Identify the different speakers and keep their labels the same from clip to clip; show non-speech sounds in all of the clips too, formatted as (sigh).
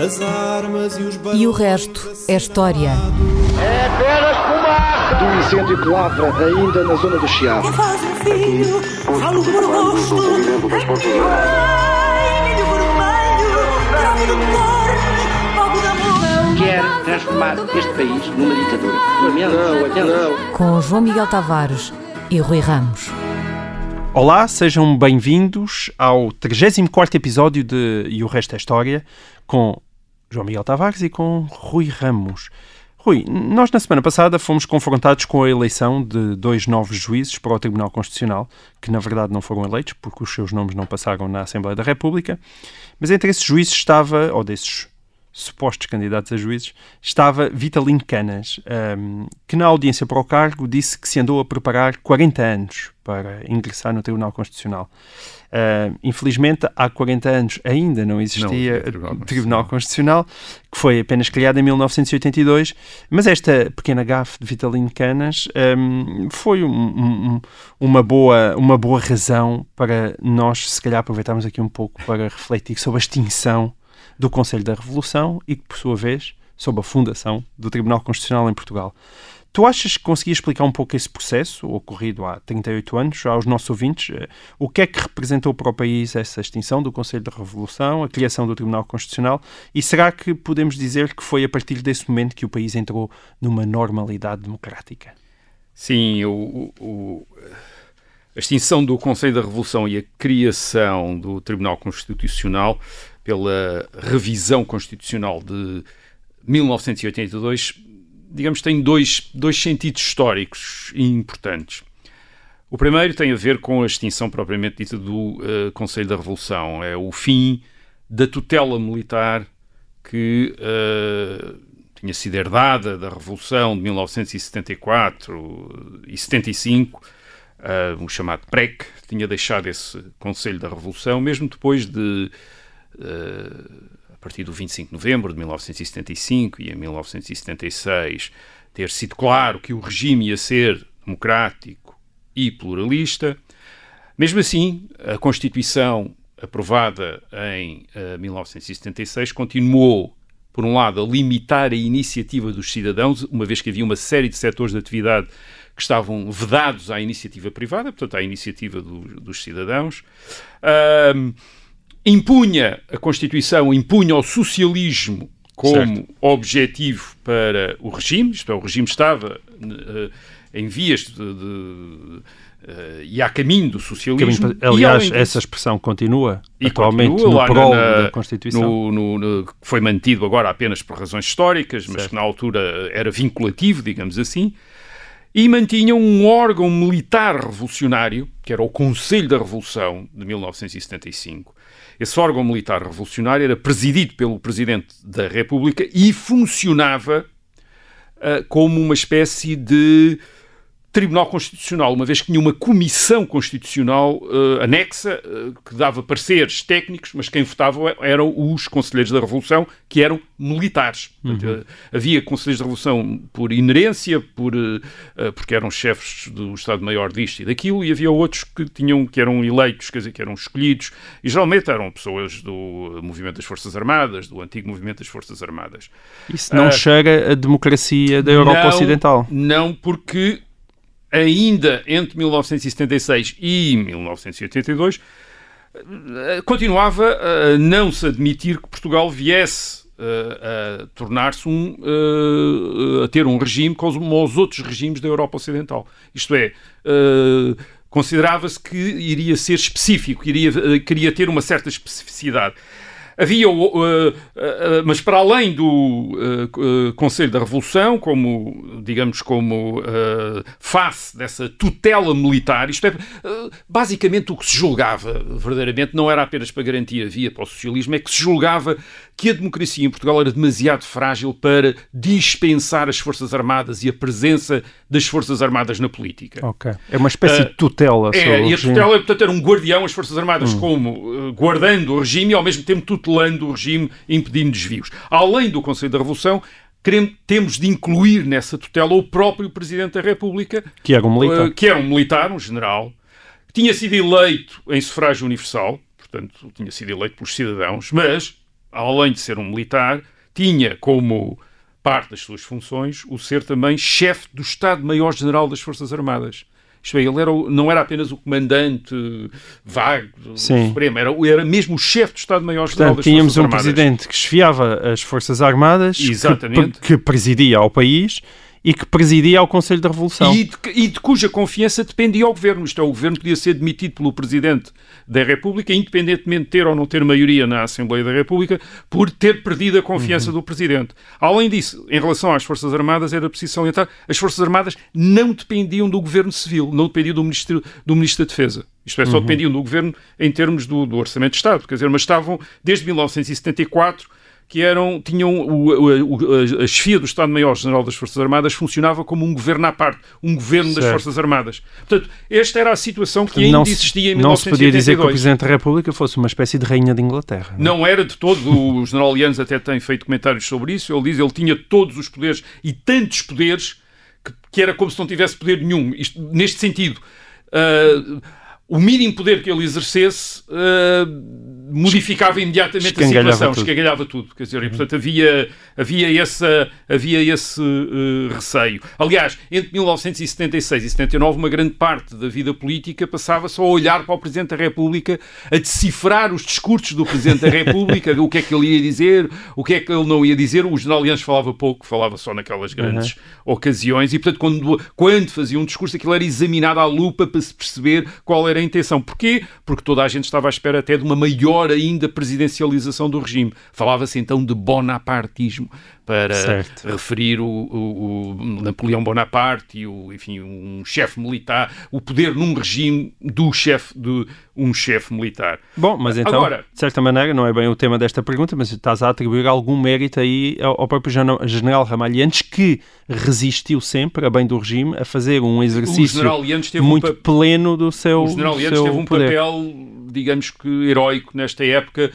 Speaker 1: As armas e os
Speaker 2: E o resto é história.
Speaker 3: É apenas fumaça!
Speaker 4: Do incêndio que lavra ainda na zona do Chiado.
Speaker 5: Faz um filho, falo por amor.
Speaker 6: quer transformar este país numa ditadura.
Speaker 4: Não, não.
Speaker 2: Com João Miguel Tavares e Rui Ramos.
Speaker 7: Olá, sejam bem-vindos ao 34 episódio de E o Resto é História, com João Miguel Tavares e com Rui Ramos. Rui, nós na semana passada fomos confrontados com a eleição de dois novos juízes para o Tribunal Constitucional, que na verdade não foram eleitos, porque os seus nomes não passaram na Assembleia da República, mas entre esses juízes estava, ou desses supostos candidatos a juízes, estava Vitalino Canas, ahm, que na audiência para o cargo disse que se andou a preparar 40 anos para ingressar no Tribunal Constitucional. Ah, infelizmente, há 40 anos ainda não existia
Speaker 8: Não, Tribunal
Speaker 7: o Tribunal Constitucional, que foi apenas criado em 1982, mas esta pequena gafe de Vitalino Canas ahm, foi um- um- um- uma, boa, uma boa razão para nós, se calhar, aproveitarmos aqui um pouco para refletir sobre a extinção do Conselho da Revolução e, por sua vez, sobre a fundação do Tribunal Constitucional em Portugal. Tu achas que conseguias explicar um pouco esse processo, ocorrido há 38 anos, aos nossos ouvintes? Eh, O que é que representou para o país essa extinção do Conselho da Revolução, a criação do Tribunal Constitucional? E será que podemos dizer que foi a partir desse momento que o país entrou numa normalidade democrática?
Speaker 8: Sim, o- o- a extinção do Conselho da Revolução e a criação do Tribunal Constitucional pela revisão constitucional de 1982, digamos, tem dois, dois sentidos históricos importantes. O primeiro tem a ver com a extinção propriamente dita do eh, Conselho da Revolução. É o fim da tutela militar que eh, tinha sido herdada da Revolução de 1974 e 75, eh, o chamado PREC, tinha deixado esse Conselho da Revolução, mesmo depois de, a partir do 25 de novembro de 1975 e em 1976, ter sido claro que o regime ia ser democrático e pluralista. Mesmo assim, a Constituição aprovada em eh, 1976 continuou, por um lado, a limitar a iniciativa dos cidadãos, uma vez que havia uma série de setores de atividade que estavam vedados à iniciativa privada, portanto, à iniciativa do- dos cidadãos. Ahm, impunha, a Constituição impunha o socialismo como
Speaker 7: Certo.
Speaker 8: objetivo para o regime, isto é, o regime estava eh, em vias de, de, eh, e a caminho do socialismo.
Speaker 7: Caminho Aliás,
Speaker 8: disso,
Speaker 7: essa expressão continua
Speaker 8: e
Speaker 7: atualmente
Speaker 8: continua
Speaker 7: no prol da Constituição.
Speaker 8: no- no- no- que foi mantido agora apenas por razões históricas, mas
Speaker 7: Certo.
Speaker 8: que na altura era vinculativo, digamos assim, e mantinham um órgão militar revolucionário, que era o Conselho da Revolução de 1975. Esse órgão militar revolucionário era presidido pelo Presidente da República e funcionava ah, como uma espécie de Tribunal Constitucional, uma vez que tinha uma comissão constitucional eh, anexa eh, que dava pareceres técnicos, mas quem votava eram os conselheiros da Revolução, que eram militares. Portanto, eh, havia conselheiros da Revolução por inerência, por, eh, porque eram chefes do Estado-Maior disto e daquilo, e havia outros que tinham que eram eleitos, quer dizer, que eram escolhidos, e geralmente eram pessoas do Movimento das Forças Armadas, do antigo Movimento das Forças Armadas.
Speaker 7: Isso não
Speaker 8: Ah,
Speaker 7: chega à democracia da Europa
Speaker 8: Não,
Speaker 7: Ocidental.
Speaker 8: Não, porque ainda entre 1976 e 1982 eh, continuava a não se admitir que Portugal viesse eh, a tornar-se um eh, a ter um regime como os outros regimes da Europa Ocidental. Isto é, considerava-se que iria ser específico, iria, queria ter uma certa especificidade. Havia, uh, uh, uh, mas para além do Conselho da Revolução, como, digamos, como face dessa tutela militar, isto é, basicamente o que se julgava, verdadeiramente, não era apenas para garantir a via para o socialismo, é que se julgava que a democracia em Portugal era demasiado frágil para dispensar as Forças Armadas e a presença das Forças Armadas na política.
Speaker 7: É uma espécie
Speaker 8: Ah,
Speaker 7: de tutela sobre
Speaker 8: É, e a tutela, portanto, era um guardião, as Forças Armadas, como eh, guardando o regime e ao mesmo tempo tutelando o regime, impedindo desvios. Além do Conselho da Revolução, querem- temos de incluir nessa tutela o próprio Presidente da República,
Speaker 7: Que era um militar.
Speaker 8: eh, que era um militar, um general, que tinha sido eleito em sufrágio universal, portanto, tinha sido eleito pelos cidadãos, mas além de ser um militar, tinha como parte das suas funções o ser também chefe do Estado-Maior-General das Forças Armadas. Isto é, ele era, não era apenas o comandante vago do
Speaker 7: Sim.
Speaker 8: Supremo, era, era mesmo o chefe do Estado-Maior-General das
Speaker 7: tínhamos
Speaker 8: Forças
Speaker 7: um
Speaker 8: Armadas.
Speaker 7: presidente que esfiava as Forças Armadas, que- que, presidia ao país e que presidia ao Conselho da Revolução.
Speaker 8: E de, e de cuja confiança dependia o governo. Isto é, o governo podia ser demitido pelo Presidente da República, independentemente de ter ou não ter maioria na Assembleia da República, por ter perdido a confiança
Speaker 7: Uhum.
Speaker 8: do Presidente. Além disso, em relação às Forças Armadas, era preciso salientar, as Forças Armadas não dependiam do Governo Civil, não dependiam do Ministro, do ministro da Defesa. Isto é,
Speaker 7: Uhum.
Speaker 8: só dependiam do Governo em termos do, do Orçamento de Estado. Quer dizer, mas estavam, desde 1974, que eram, tinham o, o- a chefia do Estado-Maior-General das Forças Armadas funcionava como um governo à parte, um governo das
Speaker 7: Certo.
Speaker 8: Forças Armadas. Portanto, esta era a situação que ainda
Speaker 7: não, se-
Speaker 8: existia em
Speaker 7: não se podia dizer que o
Speaker 8: 1982.
Speaker 7: Presidente da República fosse uma espécie de rainha de Inglaterra. não é?
Speaker 8: Não era de todo, o (laughs) general Lianos até tem feito comentários sobre isso, ele diz que ele tinha todos os poderes e tantos poderes que, que era como se não tivesse poder nenhum. Isto, neste sentido, ah, o mínimo poder que ele exercesse ah, modificava imediatamente a situação,
Speaker 7: tudo.
Speaker 8: escangalhava tudo. Quer dizer, e, portanto havia, havia, essa, havia esse eh, receio. Aliás, entre 1976 e 79, uma grande parte da vida política passava só a olhar para o Presidente da República, a decifrar os discursos do Presidente da República, o que é que ele ia dizer, o que é que ele não ia dizer. O general Lianos falava pouco, falava só naquelas grandes ocasiões, e portanto, quando, quando fazia um discurso, aquilo era examinado à lupa para se perceber qual era a intenção. Porquê? Porque toda a gente estava à espera até de uma maior ainda presidencialização do regime. Falava-se então de bonapartismo para
Speaker 7: Certo.
Speaker 8: referir o, o- o Napoleão Bonaparte e o, enfim, um chefe militar, o poder num regime do chefe de um chefe militar.
Speaker 7: Bom, mas então,
Speaker 8: Agora-
Speaker 7: de certa maneira, não é bem o tema desta pergunta, mas estás a atribuir algum mérito aí ao, ao próprio General Ramalhiantes, que resistiu sempre, a bem do regime, a fazer um exercício muito
Speaker 8: um
Speaker 7: pleno do seu
Speaker 8: O general
Speaker 7: seu
Speaker 8: teve um
Speaker 7: poder.
Speaker 8: papel, digamos que heróico nesta época,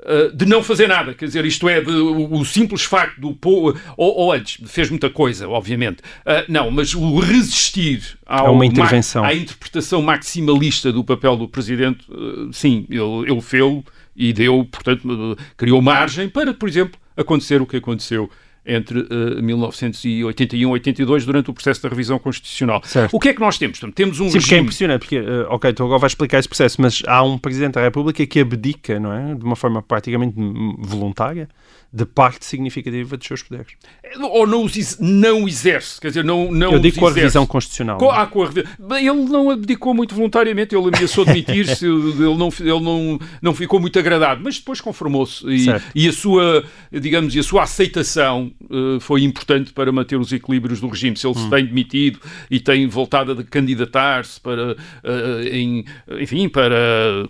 Speaker 8: uh, de não fazer nada, quer dizer, isto é, de, o, o simples facto do povo, ou, ou antes, fez muita coisa, obviamente, Uh, não, mas o resistir ao
Speaker 7: A uma intervenção.
Speaker 8: à interpretação maximalista do papel do Presidente, uh, sim, ele, ele fez e deu, portanto, criou margem para, por exemplo, acontecer o que aconteceu entre uh, 1981 e 82 durante o processo da revisão constitucional.
Speaker 7: Certo.
Speaker 8: O que é que nós temos? Temos um
Speaker 7: Sim, porque é
Speaker 8: regime...
Speaker 7: impressionante, porque, eh, ok, tu agora vais explicar esse processo, mas há um Presidente da República que abdica, não é? De uma forma praticamente voluntária, de parte significativa dos seus poderes.
Speaker 8: ou não, os não exerce, quer dizer, não, não
Speaker 7: Eu digo com a revisão constitucional.
Speaker 8: Com, ah, com a Ele não abdicou muito voluntariamente, ele ameaçou demitir-se, (laughs) ele, não, ele não, não ficou muito agradado, mas depois conformou-se e, e a sua, digamos, e a sua aceitação eh, foi importante para manter os equilíbrios do regime. Se ele
Speaker 7: Hum.
Speaker 8: se tem demitido e tem voltado a candidatar-se para, eh, em- enfim, para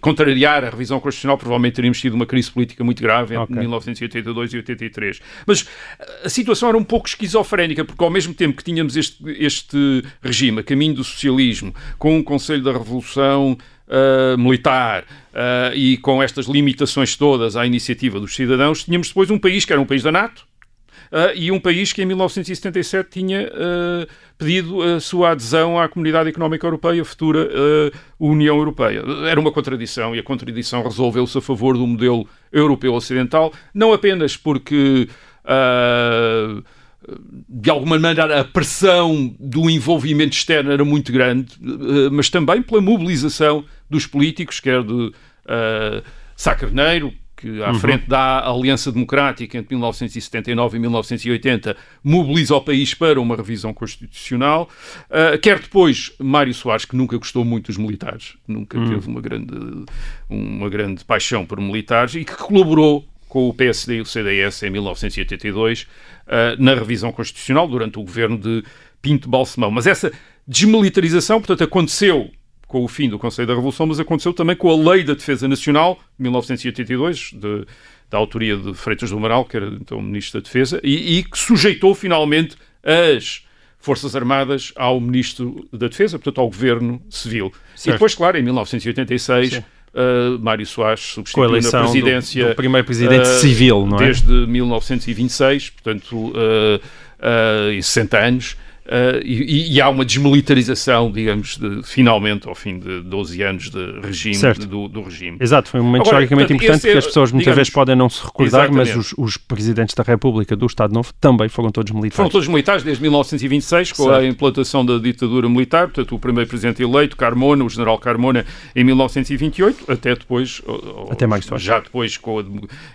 Speaker 8: contrariar a revisão constitucional, provavelmente teríamos tido uma crise política muito grave entre
Speaker 7: Ok.
Speaker 8: 1982 e 83. Mas a situação era um pouco esquizofrénica, porque ao mesmo tempo que tínhamos este, este regime a caminho do socialismo, com um Conselho da Revolução ah, militar ah, e com estas limitações todas à iniciativa dos cidadãos, tínhamos depois um país que era um país da NATO, ah, e um país que em 1977 tinha ah, pedido a sua adesão à Comunidade Económica Europeia, futura ah, União Europeia. Era uma contradição e a contradição resolveu-se a favor do modelo europeu ocidental, não apenas porque. de alguma maneira a pressão do envolvimento externo era muito grande, mas também pela mobilização dos políticos, quer de uh, Sá Carneiro, que à frente da Aliança Democrática entre 1979 e 1980 mobiliza o país para uma revisão constitucional, uh, quer depois Mário Soares, que nunca gostou muito dos militares, nunca teve uma grande, uma grande paixão por militares e que colaborou com o PSD e o CDS em 1982 uh, na revisão constitucional durante o governo de Pinto Balsemão. Mas essa desmilitarização, portanto, aconteceu com o fim do Conselho da Revolução, mas aconteceu também com a Lei da Defesa Nacional, de 1982, de, da autoria de Freitas do Amaral, que era então Ministro da Defesa, e, e que sujeitou finalmente as Forças Armadas ao Ministro da Defesa, portanto, ao Governo Civil.
Speaker 7: Certo.
Speaker 8: E depois, claro, em 1986, uh, Mário Soares
Speaker 7: a
Speaker 8: substituiu na
Speaker 7: eleição do-
Speaker 8: presidência
Speaker 7: do, primeiro Presidente
Speaker 8: uh,
Speaker 7: civil, não é?
Speaker 8: desde 1926, portanto, uh, em 60 anos, Uh, e, e, há uma desmilitarização, digamos, de, finalmente, ao fim de 12 anos de regime, do, do, regime.
Speaker 7: Exato, foi um momento Agora, historicamente portanto, importante é, que as pessoas muitas digamos, vezes podem não se recordar, exatamente. mas os, os, presidentes da República do Estado Novo também foram todos militares.
Speaker 8: Foram todos militares desde 1926, com certo. a implantação da ditadura militar, portanto, o primeiro presidente eleito, Carmona, o general Carmona, em 1928, até depois,
Speaker 7: até mais
Speaker 8: já depois, com a,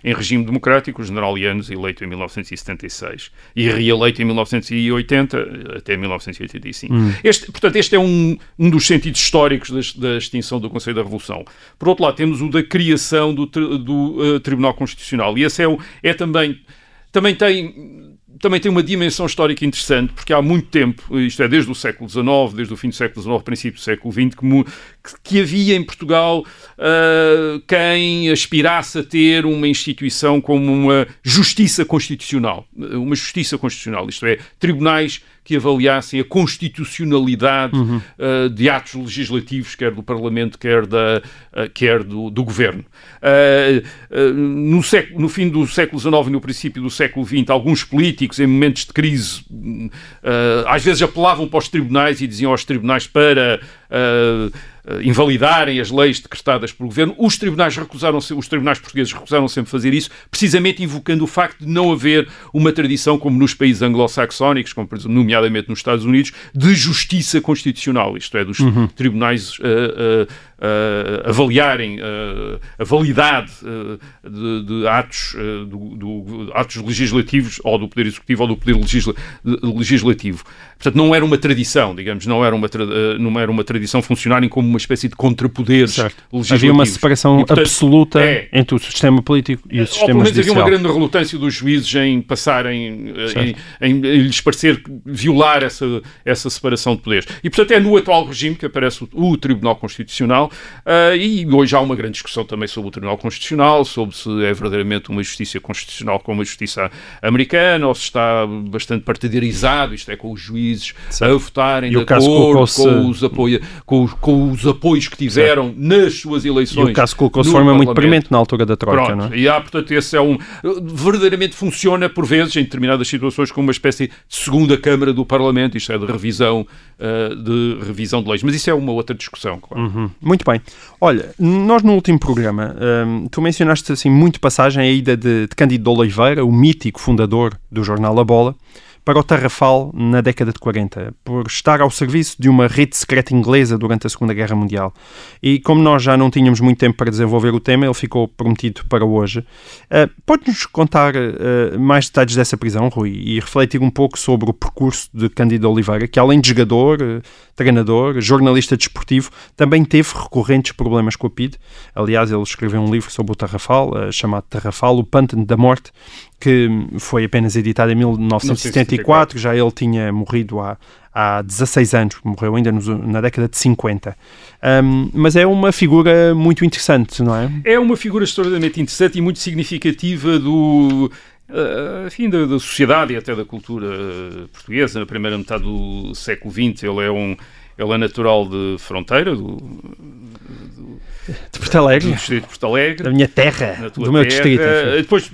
Speaker 8: em regime democrático, o general Yanes, eleito em 1976, e reeleito em 1980 até 1985. Hum. Este, portanto, este é um, um dos sentidos históricos da, da, extinção do Conselho da Revolução. Por outro lado, temos o da criação do, do uh, Tribunal Constitucional. E esse é, o, é também. Também tem também tem uma dimensão histórica interessante, porque há muito tempo, isto é, desde o século XIX, desde o fim do século XIX, princípio do século XX, que, que havia em Portugal uh, quem aspirasse a ter uma instituição como uma justiça constitucional. Uma justiça constitucional, isto é, tribunais que avaliassem a constitucionalidade uhum. uh, de atos legislativos, quer do Parlamento, quer, da, uh, quer do, do Governo. No, século, no, fim do século XIX e no princípio do século XX, alguns políticos, em momentos de crise, às vezes apelavam para os tribunais e diziam aos tribunais para uh, invalidarem as leis decretadas pelo governo. Os tribunais recusaram os tribunais portugueses recusaram sempre fazer isso, precisamente invocando o facto de não haver uma tradição como nos países anglo-saxónicos, como nomeadamente nos Estados Unidos, de justiça constitucional, isto é, dos uhum. tribunais uh, uh, uh, avaliarem uh, a validade uh, de, de, atos, do, do, atos legislativos ou do Poder Executivo ou do Poder legisla, Legislativo. Portanto, não era uma tradição, digamos, não era uma, não era uma tradição funcionarem como uma espécie de contrapoderes legislativos.
Speaker 7: Havia uma separação e, portanto, absoluta é, entre o sistema político e o sistema judicial.
Speaker 8: havia uma grande relutância dos juízes em passarem, em, em, em, lhes parecer violar essa, essa separação de poderes. E, portanto, é no atual regime que aparece o, o Tribunal Constitucional Uh, e hoje há uma grande discussão também sobre o Tribunal Constitucional, sobre se é verdadeiramente uma justiça constitucional como a justiça americana, ou se está bastante partidarizado, isto é, com os juízes certo. a votarem e de acordo com os, apoio, com, com, os apoios que tiveram certo. nas suas eleições.
Speaker 7: E o caso colocou-se de forma muito premente na altura da Troika, Pronto, não é?
Speaker 8: E há, portanto, esse é um... verdadeiramente funciona, por vezes, em determinadas situações, como uma espécie de segunda Câmara do Parlamento, isto é, de revisão, uh, de revisão de leis. Mas isso é uma outra discussão, claro.
Speaker 7: Uhum. Muito bem. Olha, nós no último programa, um, tu mencionaste assim muito passagem a ida de, de Cândido de Oliveira, o mítico fundador do jornal A Bola, para o Tarrafal na década de 40, por estar ao serviço de uma rede secreta inglesa durante a Segunda Guerra Mundial. E como nós já não tínhamos muito tempo para desenvolver o tema, ele ficou prometido para hoje. Uh, Pode-nos contar uh, mais detalhes dessa prisão, Rui, e refletir um pouco sobre o percurso de Cândido Oliveira, que além de jogador, uh, treinador, jornalista desportivo, também teve recorrentes problemas com a PID. Aliás, ele escreveu um livro sobre o Tarrafal, chamado Tarrafal, o Pântano da Morte, que foi apenas editado em 1974, já ele tinha morrido há, há 16 anos, morreu ainda nos, na década de 50. Um, mas é uma figura muito interessante, não é?
Speaker 8: É uma figura extraordinariamente interessante e muito significativa do. Uh, da, da, sociedade e até da cultura portuguesa. Na primeira metade do século XX, ele é um. Ele é natural de Fronteira, do,
Speaker 7: de Porto Alegre.
Speaker 8: Do distrito de Porto Alegre.
Speaker 7: Da minha terra, do meu distrito. Enfim.
Speaker 8: Depois,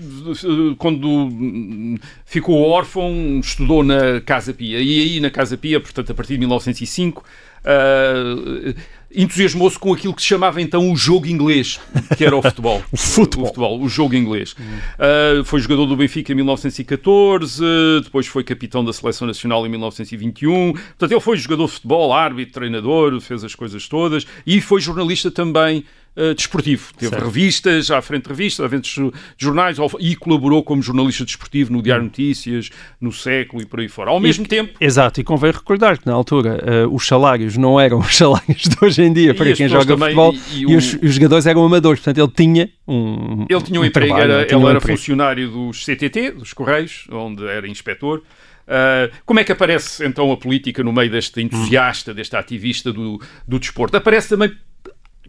Speaker 8: quando ficou órfão, estudou na Casa Pia. E aí, na Casa Pia, portanto, a partir de 1905, uh, entusiasmou-se com aquilo que se chamava então o jogo inglês, que era o futebol. (laughs)
Speaker 7: o futebol.
Speaker 8: O, futebol, o jogo inglês. Uh, foi jogador do Benfica em 1914, depois foi capitão da Seleção Nacional em 1921. Portanto, ele foi jogador de futebol, árbitro, treinador, fez as coisas todas e foi jornalista também uh, desportivo. Teve certo. revistas, à frente de revistas, eventos de jornais e colaborou como jornalista desportivo no Diário Notícias, no Século e por aí fora. Ao mesmo tempo...
Speaker 7: Exato, e convém recordar que na altura uh, os salários não eram (laughs) os salários de hoje em dia para quem joga também, futebol e, e, o... e os, os, jogadores eram amadores, portanto ele tinha um
Speaker 8: Ele tinha um, um emprego, trabalho, era, ele, ele um era emprego. funcionário dos CTT, dos Correios, onde era inspetor. Uh, como é que aparece então a política no meio deste entusiasta, deste ativista do, do desporto? Aparece também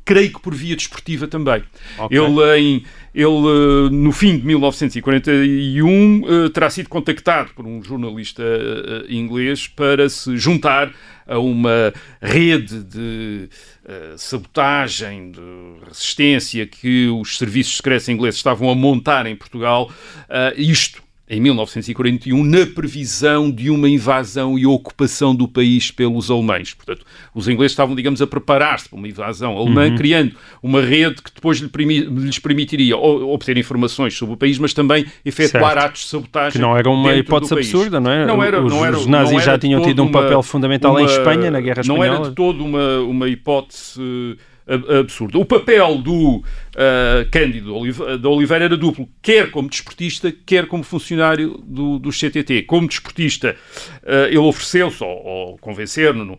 Speaker 8: creio que por via desportiva também. Okay. Ele, em, ele, eh, no fim de 1941, eh, terá sido contactado por um jornalista eh, inglês para se juntar a uma rede de sabotagem, de resistência que os serviços secretos ingleses estavam a montar em Portugal. isto em 1941, na previsão de uma invasão e ocupação do país pelos alemães. Portanto, os ingleses estavam, digamos, a preparar-se para uma invasão alemã, uhum. criando uma rede que depois lhes permitiria obter informações sobre o país, mas também efetuar certo. atos de sabotagem.
Speaker 7: Que não era uma hipótese absurda, não é? Não era, os, não era, os nazis não já tinham tido um papel fundamental uma, em Espanha, na Guerra Espanhola.
Speaker 8: Não era de todo uma, uma hipótese absurda. O papel do uh, Cândido da Oliveira era duplo, quer como desportista, quer como funcionário do, do CTT. Como desportista, uh, ele ofereceu-se, ou, ou convencer-no, uh,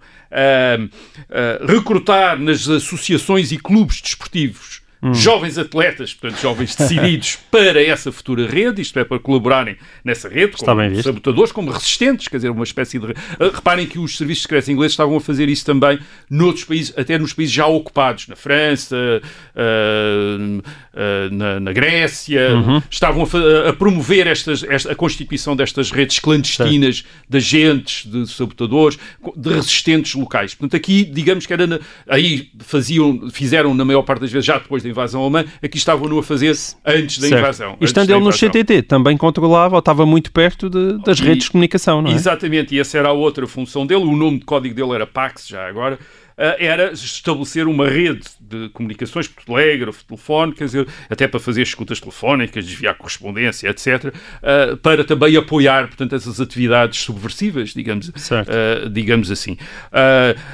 Speaker 8: recrutar nas associações e clubes desportivos hum. jovens atletas, portanto, jovens decididos (laughs) para essa futura rede, isto é, para colaborarem nessa rede,
Speaker 7: Está
Speaker 8: como sabotadores, como resistentes, quer dizer, uma espécie de. Uh, reparem que os serviços secretos ingleses estavam a fazer isso também noutros países, até nos países já ocupados, na França, uh, uh, na, na, Grécia, uhum. estavam a, a promover estas, esta, a constituição destas redes clandestinas certo. de agentes, de sabotadores, de resistentes locais. Portanto, aqui, digamos que era. Na, aí faziam, fizeram, na maior parte das vezes, já depois da invasão alemã, aqui estavam-no a fazer antes da certo. invasão.
Speaker 7: E estando ele no CTT, também controlava ou estava muito perto de, das e, redes de comunicação, não é?
Speaker 8: Exatamente, e essa era a outra função dele. O nome de código dele era Pax, já agora. Eh, era estabelecer uma rede de comunicações por telégrafo, telefone, quer dizer, até para fazer escutas telefónicas, desviar correspondência, etc., eh, para também apoiar, portanto, essas atividades subversivas, digamos, uh, digamos assim.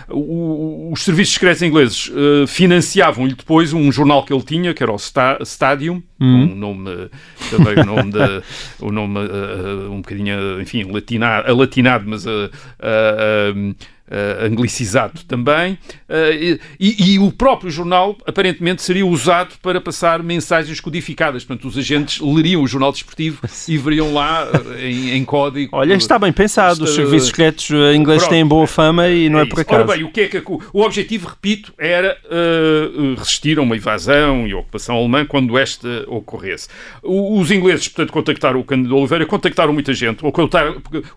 Speaker 8: Uh, os serviços secretos ingleses uh, financiavam-lhe depois um jornal que ele tinha, que era o Sta Stadium, hum. um nome, também o nome, de, o nome um bocadinho, enfim, latinado, latinado mas uh, anglicizado também, uh, e, e, o próprio jornal aparentemente seria usado para passar mensagens codificadas. Portanto, os agentes leriam o jornal desportivo e veriam lá uh, em, em, código.
Speaker 7: Olha, está bem pensado. Os serviços secretos ingleses têm boa fama e não é, é por acaso.
Speaker 8: Ora bem, o que é que o objetivo, repito, era resistir a uma invasão e ocupação alemã quando esta ocorresse. os ingleses, portanto, contactaram o Cândido Oliveira, contactaram muita gente, ou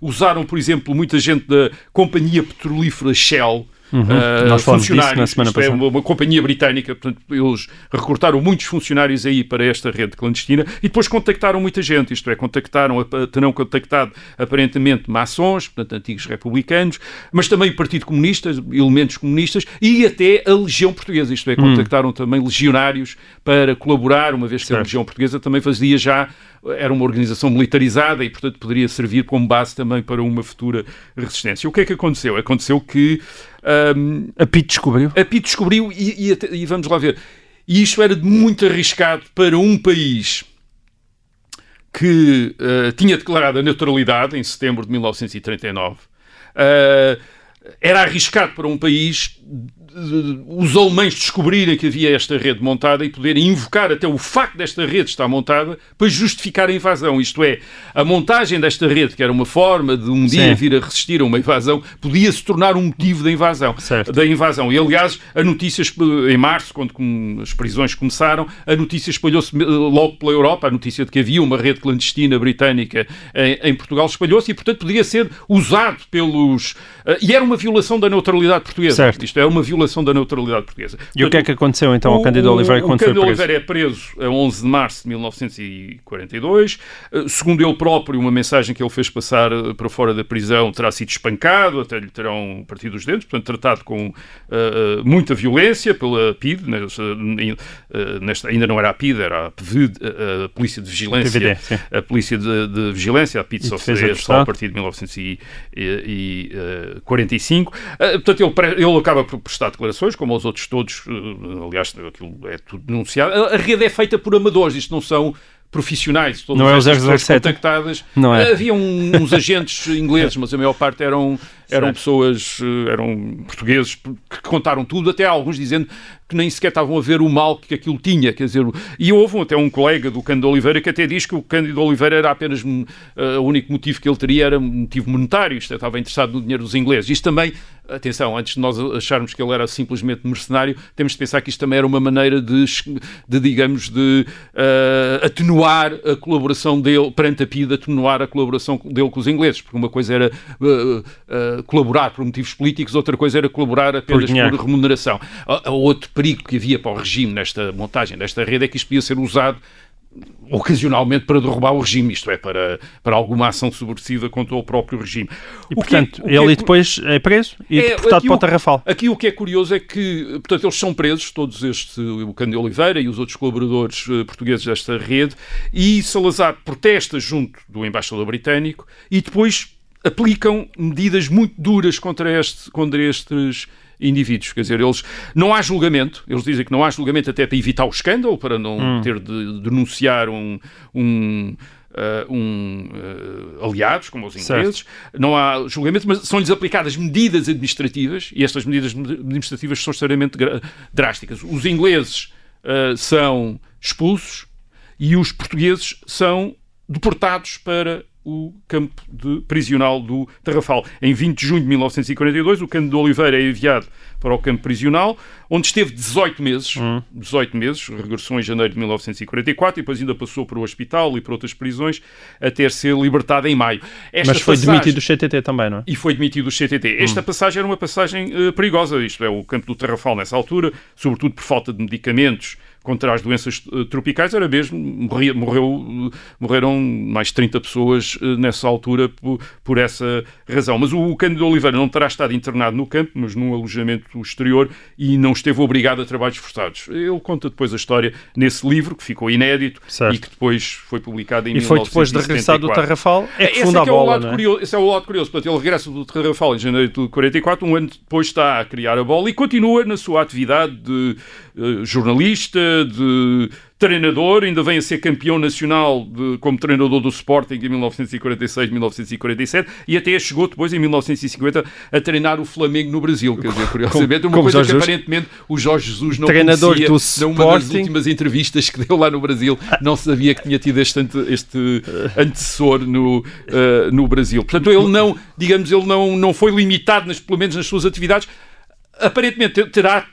Speaker 8: usaram, por exemplo, muita gente da Companhia Petrolífera petrolífera Shell.
Speaker 7: Uhum. Uh, Nós funcionários, na semana
Speaker 8: é passada. É uma, uma, companhia britânica, portanto, eles recrutaram muitos funcionários aí para esta rede clandestina e depois contactaram muita gente, isto é, contactaram, terão contactado aparentemente maçons, portanto, antigos republicanos, mas também o Partido Comunista, elementos comunistas e até a Legião Portuguesa, isto é, hum. contactaram também legionários para colaborar, uma vez que certo. a Legião Portuguesa também fazia já era uma organização militarizada e, portanto, poderia servir como base também para uma futura resistência. O que é que aconteceu? Aconteceu que. Um,
Speaker 7: a PIT descobriu.
Speaker 8: A PIT descobriu e, e, e vamos lá ver. E isto era muito arriscado para um país que uh, tinha declarado a neutralidade em setembro de 1939. Uh, era arriscado para um país os alemães descobrirem que havia esta rede montada e poderem invocar até o facto desta rede estar montada para justificar a invasão. Isto é, a montagem desta rede, que era uma forma de um dia Sim. vir a resistir a uma invasão, podia se tornar um motivo da invasão.
Speaker 7: Certo.
Speaker 8: Da invasão. E, aliás, a notícia, em março, quando as prisões começaram, a notícia espalhou-se eh, logo pela Europa, a notícia de que havia uma rede clandestina britânica em, em Portugal espalhou-se e, portanto, podia ser usado pelos... Uh, e era uma violação da neutralidade portuguesa.
Speaker 7: Certo.
Speaker 8: Isto é uma violação violação da neutralidade portuguesa.
Speaker 7: E o que é que aconteceu então ao Cândido Oliveira quando foi preso? O
Speaker 8: Cândido Oliveira é preso a 11 de março de 1942. Eh, segundo ele próprio, uma mensagem que ele fez passar eh, para fora da prisão terá sido espancado, até lhe terão partido os dentes, portanto tratado com uh, muita violência pela PID, nesta, nesta, ainda não era a PID, era a PVD, a, Polícia de Vigilância, PVD, a Polícia de, de, Vigilância, a PID só, só a partir de 1945. Portanto, ele, ele acaba por prestar declarações, como os outros todos, eh, aliás, aquilo é tudo denunciado. A, rede é feita por amadores, isto não são profissionais,
Speaker 7: todas não é o 007.
Speaker 8: contactadas.
Speaker 7: Não é.
Speaker 8: Havia uns agentes ingleses, mas a maior parte eram, eram pessoas, eh, eram portugueses que contaram tudo, até alguns dizendo que nem sequer estavam a ver o mal que aquilo tinha, quer dizer, e houve até um colega do Cândido Oliveira que até diz que o Cândido Oliveira era apenas, uh, o único motivo que ele teria era motivo monetário, isto é, estava interessado no dinheiro dos ingleses. Isto também, atenção, antes de nós acharmos que ele era simplesmente mercenário, temos de pensar que isto também era uma maneira de, de digamos, de uh, atenuar a colaboração dele, perante a PIDE, atenuar a colaboração dele com os ingleses, porque uma coisa era uh, colaborar por motivos políticos, outra coisa era colaborar apenas por, por remuneração. A outro perigo que havia para o regime nesta montagem desta rede é que isto podia ser usado ocasionalmente para derrubar o regime, isto é, para, para alguma ação subversiva contra o próprio regime.
Speaker 7: E,
Speaker 8: O é-
Speaker 7: portanto,
Speaker 8: o é
Speaker 7: ele
Speaker 8: cu-
Speaker 7: depois é preso e
Speaker 8: É,
Speaker 7: deportado para o
Speaker 8: o-
Speaker 7: Tarrafal.
Speaker 8: Aqui o que é curioso é que, portanto, eles são presos, todos estes, o Cândido Oliveira e os outros colaboradores eh, portugueses desta rede, e Salazar protesta junto do embaixador britânico e depois aplicam medidas muito duras contra, este, contra estes indivíduos. Quer dizer, eles não há julgamento, eles dizem que não há julgamento até para evitar o escândalo, para não ter de denunciar um. um eh, um, eh, aliados, como os
Speaker 7: Certo.
Speaker 8: ingleses, não há julgamento, mas são-lhes aplicadas medidas administrativas e estas medidas administrativas são extremamente drásticas. Os ingleses ah, são expulsos e os portugueses são deportados para o campo de prisional do Tarrafal. Em 20 de junho de 1942, o Cândido Oliveira é enviado para o campo prisional, onde esteve 18 meses, 18 meses, regressou em janeiro de 1944 e depois ainda passou para o hospital e para outras prisões até ser libertado em maio. Esta
Speaker 7: Mas foi
Speaker 8: passagem-
Speaker 7: demitido do CTT também, não é?
Speaker 8: e foi demitido do CTT. Esta passagem era uma passagem eh, perigosa, isto é, o campo do Tarrafal nessa altura, sobretudo por falta de medicamentos contra as doenças eh, tropicais, era mesmo, morria, morreu, morreram mais de 30 pessoas eh, nessa altura por, por essa razão. Mas o Cândido Oliveira não terá estado internado no campo, mas num alojamento exterior e não esteve obrigado a trabalhos forçados. Ele conta depois a história nesse livro, que ficou inédito
Speaker 7: Certo.
Speaker 8: e que depois foi publicado em
Speaker 7: E foi depois de regressar do
Speaker 8: 1974.
Speaker 7: Tarrafal é que
Speaker 8: Esse
Speaker 7: funda
Speaker 8: é que é
Speaker 7: bola, é?
Speaker 8: curioso, esse é o lado curioso. Portanto, ele regressa do Tarrafal em janeiro de 44, um ano depois está a criar a bola e continua na sua atividade de eh, jornalista, de treinador, ainda vem a ser campeão nacional de- como treinador do Sporting em 1946, 1947 e até chegou depois, em 1950, a treinar o Flamengo no Brasil. Quer dizer, curiosamente, uma
Speaker 7: como
Speaker 8: coisa
Speaker 7: Jorge
Speaker 8: que aparentemente o Jorge Jesus não
Speaker 7: Treinador
Speaker 8: conhecia
Speaker 7: do
Speaker 8: numa das
Speaker 7: Sporting.
Speaker 8: últimas entrevistas que deu lá no Brasil, não sabia que tinha tido este, ante- este antecessor no, eh, no Brasil. Portanto, ele não, digamos, ele não, não foi limitado, nas, pelo menos nas suas atividades. Aparentemente terá,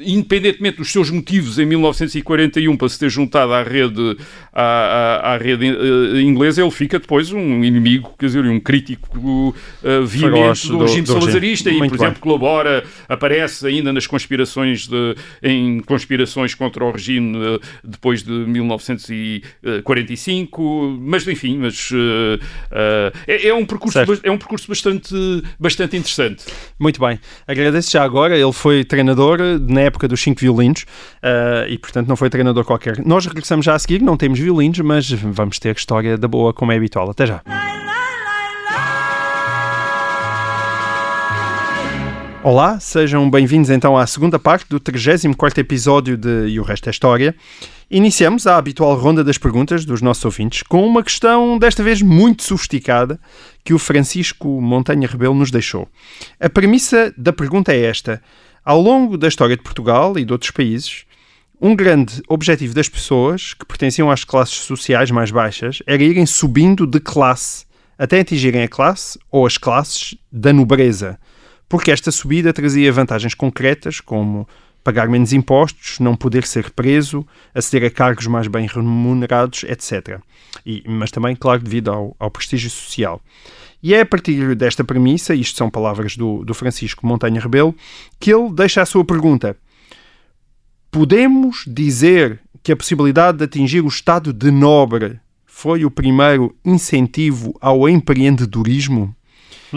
Speaker 8: independentemente dos seus motivos em 1941 para se ter juntado à rede, à, à, à rede eh, inglesa, ele fica depois um inimigo, quer dizer, um crítico eh, veemente do,
Speaker 7: do-
Speaker 8: regime
Speaker 7: do regime.
Speaker 8: salazarista e,
Speaker 7: Muito
Speaker 8: por
Speaker 7: bem.
Speaker 8: exemplo, colabora, aparece ainda nas conspirações de, em conspirações contra o regime eh, depois de 1945, mas enfim, mas eh, é, é um percurso é um percurso bastante bastante interessante.
Speaker 7: Muito bem. Agradeço já agora. Ele foi treinador na época dos cinco violinos eh, e, portanto, não foi treinador qualquer. Nós regressamos já a seguir. Não temos violinos, mas vamos ter história da boa, como é habitual. Até já. Olá, sejam bem-vindos então à segunda parte do 34 episódio de E o Resto é História. Iniciamos a habitual ronda das perguntas dos nossos ouvintes com uma questão, desta vez muito sofisticada, que o Francisco Montanha Rebelo nos deixou. A premissa da pergunta é esta: Ao longo da história de Portugal e de outros países, um grande objetivo das pessoas que pertenciam às classes sociais mais baixas era irem subindo de classe até atingirem a classe ou as classes da nobreza porque esta subida trazia vantagens concretas, como pagar menos impostos, não poder ser preso, aceder a cargos mais bem remunerados, etc. E, mas também, claro, devido ao, ao prestígio social. E é a partir desta premissa, isto são palavras do, do Francisco Montanha Rebelo, que ele deixa a sua pergunta. Podemos dizer que a possibilidade de atingir o estado de nobre foi o primeiro incentivo ao empreendedorismo?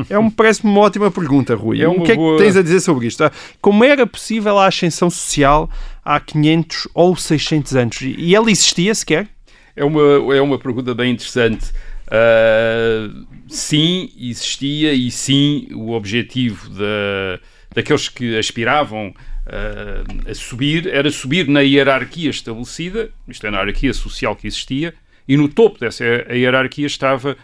Speaker 7: (laughs) É um, parece-me uma ótima pergunta, Rui.
Speaker 8: É
Speaker 7: o que é
Speaker 8: boa-
Speaker 7: que tens a dizer sobre isto? Ah, Como era possível a ascensão social há 500 ou 600 anos? E ela existia sequer?
Speaker 8: É uma, é uma pergunta bem interessante. Ah, sim, existia e sim o objetivo da, daqueles que aspiravam ah, a subir era subir na hierarquia estabelecida, isto é, na hierarquia social que existia, e no topo dessa hierarquia estava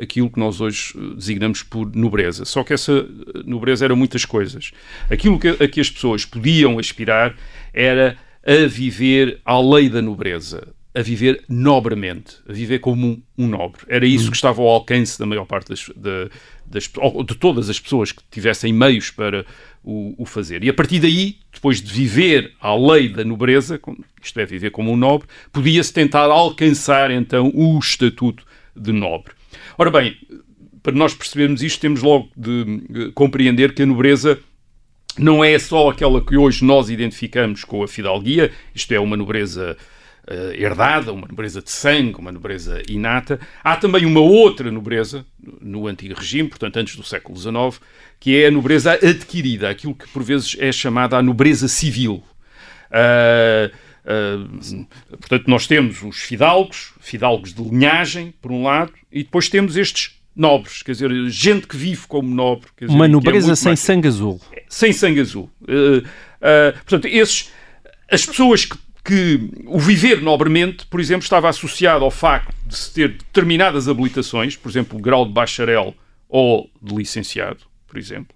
Speaker 8: aquilo que nós hoje eh, designamos por nobreza. Só que essa eh, nobreza era muitas coisas. Aquilo que, a que as pessoas podiam aspirar era a viver à lei da nobreza, a viver nobremente, a viver como um, um nobre. Era isso que estava ao alcance da maior parte das, da- das, de todas as pessoas que tivessem meios para o, o fazer. E a partir daí, depois de viver à lei da nobreza, isto é, viver como um nobre, podia-se tentar alcançar então o estatuto de nobre. Ora bem, para nós percebermos isto, temos logo de eh, compreender que a nobreza não é só aquela que hoje nós identificamos com a fidalguia, isto é, uma nobreza uh, herdada, uma nobreza de sangue, uma nobreza inata. Há também uma outra nobreza no antigo regime, portanto, antes do século XIX, que é a nobreza adquirida, aquilo que por vezes é chamada a nobreza civil. Uh, uh, portanto, nós temos os fidalgos, fidalgos de linhagem, por um lado, e depois temos estes nobres, quer dizer, gente que vive como nobre. Dizer,
Speaker 7: Uma nobreza
Speaker 8: é
Speaker 7: sem
Speaker 8: mais...
Speaker 7: sangue azul.
Speaker 8: Sem sangue azul. Uh, uh, portanto, esses, as pessoas que, que, o viver nobremente, por exemplo, estava associado ao facto de se ter determinadas habilitações, por exemplo, o grau de bacharel ou de licenciado, por exemplo,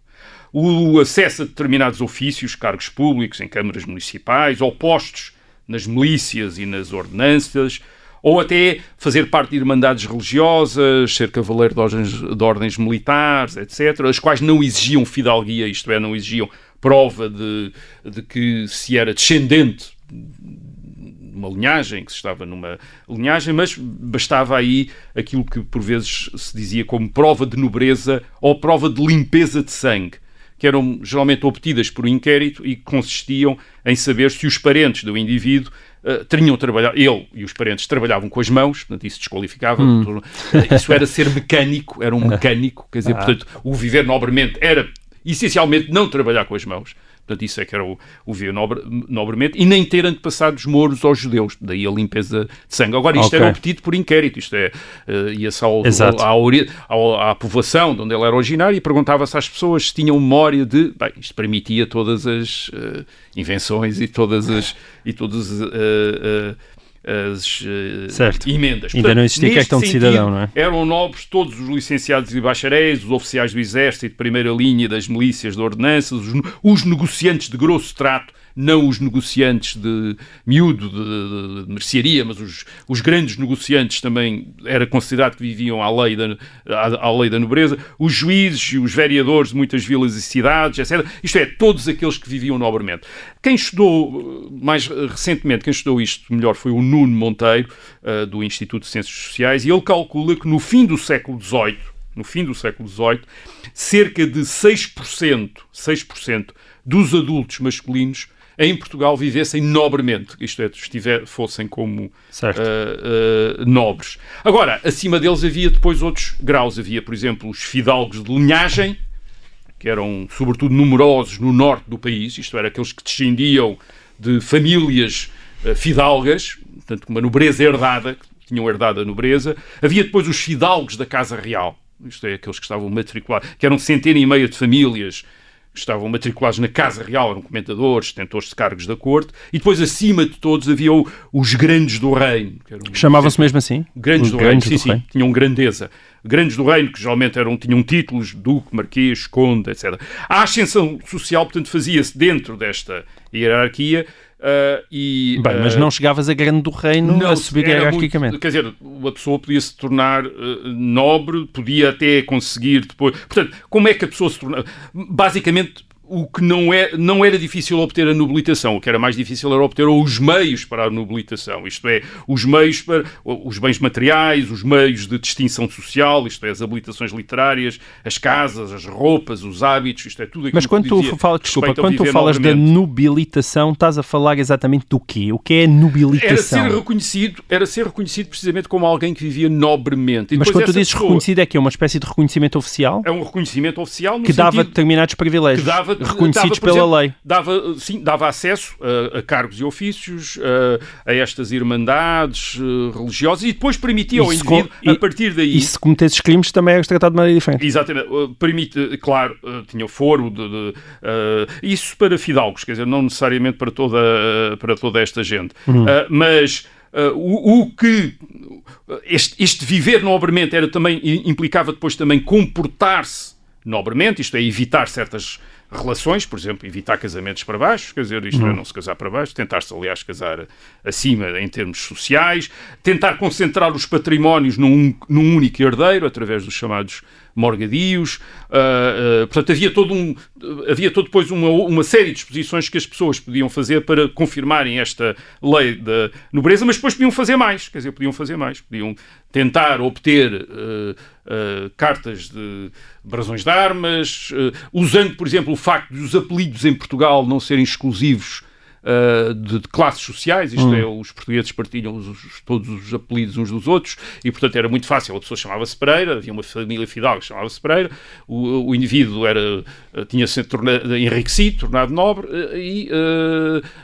Speaker 8: o acesso a determinados ofícios, cargos públicos em câmaras municipais ou postos nas milícias e nas ordenanças, ou até fazer parte de irmandades religiosas, ser cavaleiro de ordens, de ordens militares, etc., as quais não exigiam fidalguia, isto é, não exigiam prova de, de que se era descendente de uma linhagem, que se estava numa linhagem, mas bastava aí aquilo que por vezes se dizia como prova de nobreza ou prova de limpeza de sangue que eram geralmente obtidas por um inquérito e que consistiam em saber se os parentes do indivíduo uh, tinham trabalhado, ele e os parentes trabalhavam com as mãos, portanto isso desqualificava, hum. isso era ser mecânico, era um mecânico, quer dizer, ah. portanto, o viver nobremente era essencialmente não trabalhar com as mãos. Portanto, isso é que era o, o ver nobre, nobremente, e nem ter antepassados mouros aos judeus, daí a limpeza de sangue. Agora, isto okay. era obtido por inquérito, isto é, uh, ia-se à povoação de onde ele era originário e perguntava-se às pessoas se tinham memória de. Bem, isto permitia todas as uh, invenções e todas as. E todas, uh, as uh, certo. emendas.
Speaker 7: Ainda Portanto, não existia questão de cidadão, não é?
Speaker 8: Eram nobres todos os licenciados e bacharéis, os oficiais do exército de primeira linha, das milícias de ordenanças, os, os negociantes de grosso trato, não os negociantes de miúdo, de, de, mercearia, mas os, os, grandes negociantes também era considerado que viviam à lei, da, à, à, lei da nobreza, os juízes e os vereadores de muitas vilas e cidades, etc. Isto é, todos aqueles que viviam nobremente. Quem estudou mais recentemente, quem estudou isto melhor foi o Nuno Monteiro, uh, do Instituto de Ciências Sociais, e ele calcula que no fim do século XVIII, no fim do século XVIII, cerca de 6%, 6% dos adultos masculinos em Portugal vivessem nobremente, isto é, estiver, fossem como uh, uh, nobres. Agora, acima deles havia depois outros graus. Havia, por exemplo, os fidalgos de linhagem, que eram sobretudo numerosos no norte do país, isto era, aqueles que descendiam de famílias uh, fidalgas, portanto, uma nobreza herdada, que tinham herdado a nobreza. Havia depois os fidalgos da Casa Real, isto é, aqueles que estavam matriculados, que eram centena e meia de famílias estavam matriculados na Casa Real, eram comentadores, detentores de cargos da corte, e depois, acima de todos, havia o, os grandes do reino.
Speaker 7: Chamavam-se mesmo assim?
Speaker 8: Grandes os do grandes reino, sim, do sim, reino. tinham grandeza. Grandes do reino, que geralmente eram, tinham títulos, duque, marquês, conde, etc. A ascensão social, portanto, fazia-se dentro desta hierarquia, Uh, e,
Speaker 7: Bem, mas não chegavas a grande do reino não, a subir hierarquicamente.
Speaker 8: Muito, quer dizer, uma pessoa podia se tornar uh, nobre, podia até conseguir depois. Portanto, como é que a pessoa se torna. Basicamente, o que não, é, não era difícil obter a nobilitação, o que era mais difícil era obter os meios para a nobilitação, isto é, os meios para os bens materiais, os meios de distinção social, isto é, as habilitações literárias, as casas, as roupas, os hábitos, isto é tudo aquilo
Speaker 7: Mas quando
Speaker 8: que
Speaker 7: tu, fala, desculpa, quando tu falas da nobilitação, estás a falar exatamente do quê? O que é nobilitação?
Speaker 8: Era ser reconhecido, era ser reconhecido precisamente como alguém que vivia nobremente.
Speaker 7: E Mas quando tu dizes pessoa, reconhecido é que é uma espécie de reconhecimento oficial?
Speaker 8: É um reconhecimento oficial
Speaker 7: que dava determinados privilégios. Que dava reconhecidos dava, pela
Speaker 8: exemplo,
Speaker 7: lei.
Speaker 8: Dava, sim, dava acesso a, a cargos e ofícios, a, a estas irmandades uh, religiosas e depois permitia ao indivíduo, com, a partir daí...
Speaker 7: E se cometesses crimes também eras tratado de maneira diferente.
Speaker 8: Exatamente. Uh, permite, claro, uh, tinha foro de... de isso para fidalgos, quer dizer, não necessariamente para toda, para toda esta gente. Uhum. mas... Uh, o, o, que este, este, viver nobremente era também implicava depois também comportar-se nobremente, isto é, evitar certas relações, por exemplo, evitar casamentos para baixo, quer dizer, isto é, uhum. é não se casar para baixo, tentar-se, aliás, casar acima em termos sociais, tentar concentrar os patrimónios num, num único herdeiro, através dos chamados morgadios, uh, uh, portanto havia todo um, havia todo depois uma, uma série de disposições que as pessoas podiam fazer para confirmarem esta lei da nobreza, mas depois podiam fazer mais, quer dizer, podiam fazer mais, podiam tentar obter uh, cartas de brasões de armas, usando, por exemplo, o facto de os apelidos em Portugal não serem exclusivos uh, de, de, classes sociais, isto hum. é, os portugueses partilham os, os, todos os apelidos uns dos outros, e portanto era muito fácil. A pessoa chamava-se Pereira, havia uma família fidalga que chamava-se Pereira, o, o indivíduo era, tinha-se enriquecido, tornado nobre, e,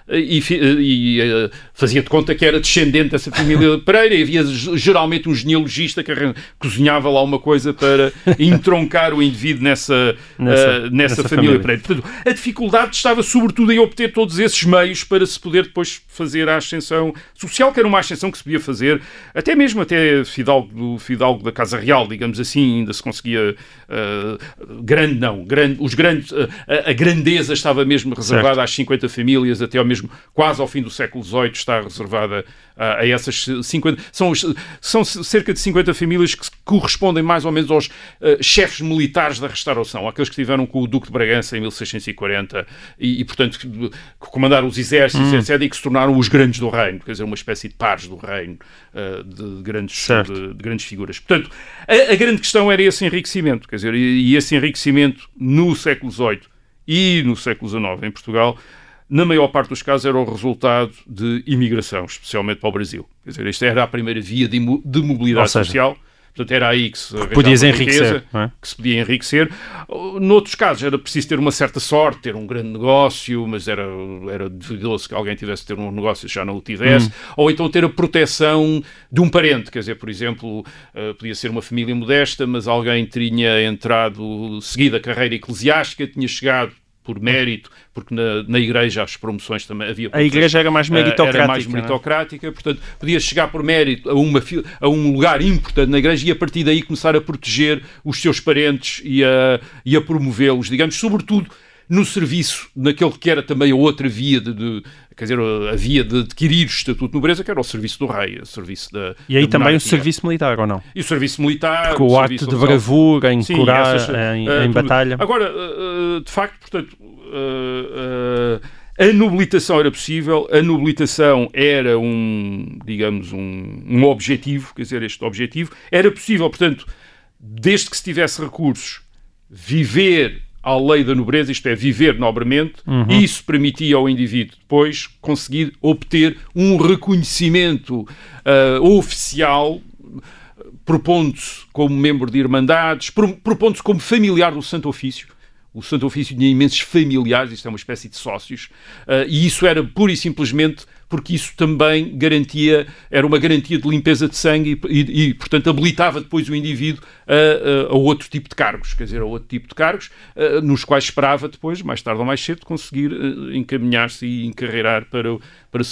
Speaker 8: e, e fazia de conta que era descendente dessa família Pereira, e havia geralmente um genealogista que cozinhava lá uma coisa para (laughs) entroncar o indivíduo nessa, nessa, uh, nessa, nessa família. família. Portanto, a dificuldade estava sobretudo em obter todos esses meios para se poder depois fazer a ascensão social, que era uma ascensão que se podia fazer, até mesmo até Fidalgo, Fidalgo da Casa Real, digamos assim, ainda se conseguia uh, grande, não, grande, os grandes, uh, a, a, grandeza estava mesmo reservada certo. às 50 famílias, até ao mesmo, quase ao fim do século XVIII está reservada a, a essas 50, são, são cerca de 50 famílias que correspondem mais ou menos aos uh, chefes militares da restauração, aqueles que estiveram com o Duque de Bragança em 1640 e, e portanto, comandaram os exércitos, hum. etc., e que se tornaram os grandes do reino, quer dizer, uma espécie de pares do reino, uh, de, grandes, de, de, grandes figuras. Portanto, a, a, grande questão era esse enriquecimento, quer dizer, e, e esse enriquecimento no século XVIII e no século XIX em Portugal na maior parte dos casos, era o resultado de imigração, especialmente para o Brasil. Quer dizer, esta era a primeira via de, de mobilidade seja, social. Portanto, era aí que se
Speaker 7: Podias enriquecer,
Speaker 8: é? que se podia enriquecer. Noutros casos era preciso ter uma certa sorte, ter um grande negócio, mas era, era duvidoso que alguém tivesse ter um negócio e já não o tivesse. Hum. Ou então ter a proteção de um parente, quer dizer, por exemplo, uh, podia ser uma família modesta, mas alguém tinha entrado, seguido a carreira eclesiástica, tinha chegado por mérito, porque na, na igreja as promoções também havia.
Speaker 7: A igreja era mais meritocrática.
Speaker 8: Era mais é? meritocrática, portanto, podia chegar por mérito a, uma, a um lugar importante na igreja e a partir daí começar a proteger os seus parentes e a, e a promovê-los, digamos, sobretudo no serviço, naquele que era também a outra via de, de quer dizer, a via de adquirir o estatuto de nobreza, que era o serviço do rei, o serviço da
Speaker 7: E aí
Speaker 8: da
Speaker 7: também o serviço militar, ou não?
Speaker 8: E o serviço militar...
Speaker 7: Porque o, ato de bravura, em Sim, curar, essas, em, uh, em batalha...
Speaker 8: Agora, uh, de facto, portanto, uh, a nobilitação era possível, a nobilitação era um, digamos, um, um objetivo, quer dizer, este objetivo, era possível, portanto, desde que se tivesse recursos, viver à lei da nobreza, isto é, viver nobremente, uhum. isso permitia ao indivíduo depois conseguir obter um reconhecimento uh, oficial, propondo-se como membro de irmandades, propondo-se como familiar do Santo Ofício. O Santo Ofício tinha imensos familiares, isto é uma espécie de sócios, uh, e isso era pura e simplesmente porque isso também garantia, era uma garantia de limpeza de sangue e, e, e portanto, habilitava depois o indivíduo a, a, a, outro tipo de cargos, quer dizer, a outro tipo de cargos, a, nos quais esperava depois, mais tarde ou mais cedo, conseguir eh, encaminhar-se e encarreirar para, para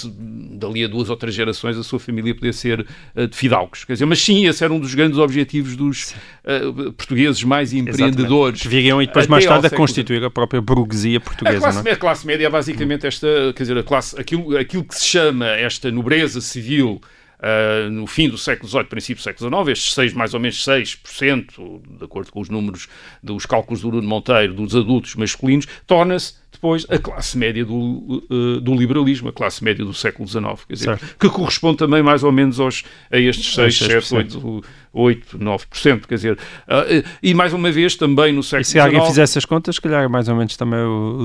Speaker 8: dali a duas ou três gerações a sua família poder ser uh, de fidalgos. Quer dizer, mas sim, esse era um dos grandes objetivos dos uh, portugueses mais empreendedores.
Speaker 7: Que viriam e depois mais tarde a constituir a própria burguesia portuguesa. A
Speaker 8: classe,
Speaker 7: não é?
Speaker 8: a classe média é basicamente esta, quer dizer, a classe, aquilo, aquilo que se chama esta nobreza civil Uh, no fim do século XVIII, princípio do século XIX, estes 6, mais ou menos 6%, de acordo com os números dos cálculos do Bruno Monteiro, dos adultos masculinos, torna-se depois a classe média do, uh, do liberalismo, a classe média do século XIX, quer dizer, que corresponde também mais ou menos aos, a estes 6, 7, 8, 8, 9%, quer dizer, uh, e mais uma vez também no século XIX... E
Speaker 7: se alguém fizesse as contas, calhar mais ou menos também